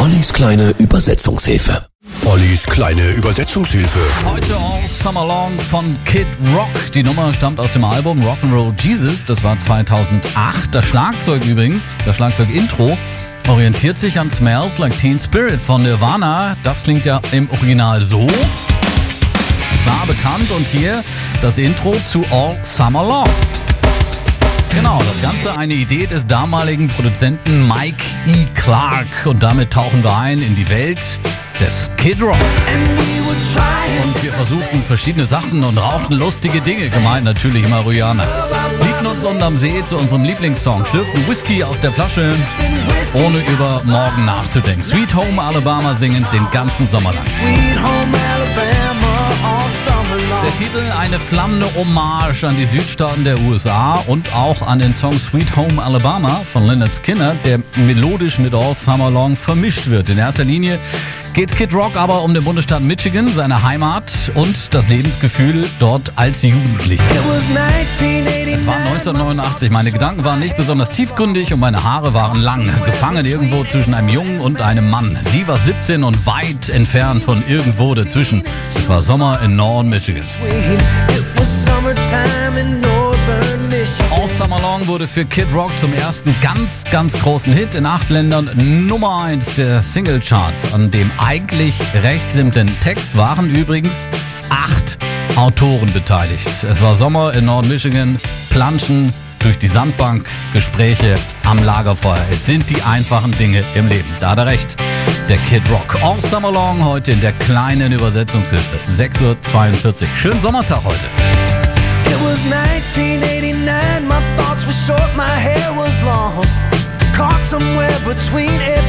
Ollis kleine Übersetzungshilfe. Ollis kleine Übersetzungshilfe. Heute All Summer Long von Kid Rock. Die Nummer stammt aus dem Album Rock'n'Roll Jesus. Das war 2008. Das Schlagzeug übrigens, das Schlagzeug-Intro, orientiert sich an Smells Like Teen Spirit von Nirvana. Das klingt ja im Original so. War bekannt und hier das Intro zu All Summer Long. Das Ganze eine Idee des damaligen Produzenten Mike E. Clark. Und damit tauchen wir ein in die Welt des Kid Rock. Und wir versuchten verschiedene Sachen und rauchten lustige Dinge, gemeint natürlich Marihuana. Liebten uns unterm See zu unserem Lieblingssong, schlürften Whisky aus der Flasche, ohne über morgen nachzudenken. Sweet Home Alabama singend den ganzen Sommer lang. Der Titel eine flammende Hommage an die Südstaaten der USA und auch an den Song Sweet Home Alabama von Leonard Skinner, der melodisch mit All Summer Long vermischt wird. In erster Linie geht Kid Rock aber um den Bundesstaat Michigan, seine Heimat und das Lebensgefühl dort als Jugendlicher. Es war 1989, meine Gedanken waren nicht besonders tiefgründig und meine Haare waren lang, gefangen irgendwo zwischen einem Jungen und einem Mann. Sie war 17 und weit entfernt von irgendwo dazwischen. Es war Sommer in Norden Michigan. All Summer Long wurde für Kid Rock zum ersten ganz, ganz großen Hit in acht Ländern Nummer 1 der Singlecharts. An dem eigentlich recht simplen Text waren übrigens acht Autoren beteiligt. Es war Sommer in Nord-Michigan, Planschen durch die Sandbank, Gespräche am Lagerfeuer. Es sind die einfachen Dinge im Leben. Da hat er recht. Der Kid Rock. All Summer Long heute in der kleinen Übersetzungshilfe. 6.42 Uhr. Schönen Sommertag heute. It was 1989, my thoughts were short, my hair was long. Caught somewhere between and